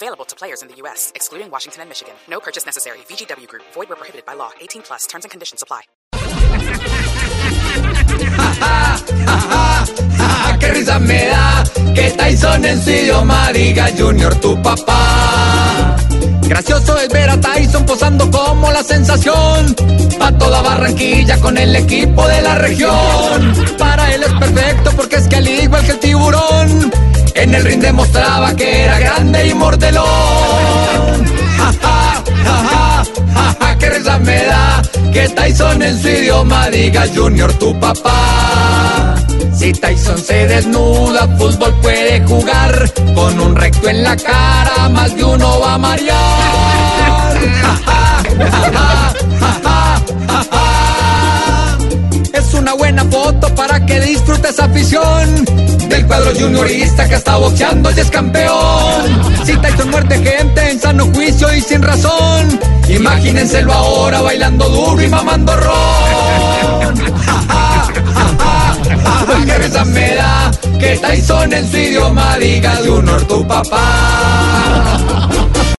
Available to players in the U.S., excluding Washington and Michigan. No purchase necessary. VGW Group. Void where prohibited by law. 18 plus. Terms and conditions apply. ¡Qué risa me da! Que Tyson en su idioma diga Junior tu papá. Gracioso es ver a Tyson posando como la sensación. Pa' toda Barranquilla con el equipo de la región. Que era grande y mordelón. Ja, ja, ja, ja, ja, qué risa me da que Tyson en su idioma diga Junior tu papá. Si Tyson se desnuda, fútbol puede jugar. Con un recto en la cara, más de uno va a marear. Buena foto para que disfrutes afición del cuadro juniorista que está boxeando y es campeón. Si Tyson muerde gente en sano juicio y sin razón, imagínenselo ahora bailando duro y mamando ron. Ja, qué risa me da que Tyson en su idioma diga Junior tu papá.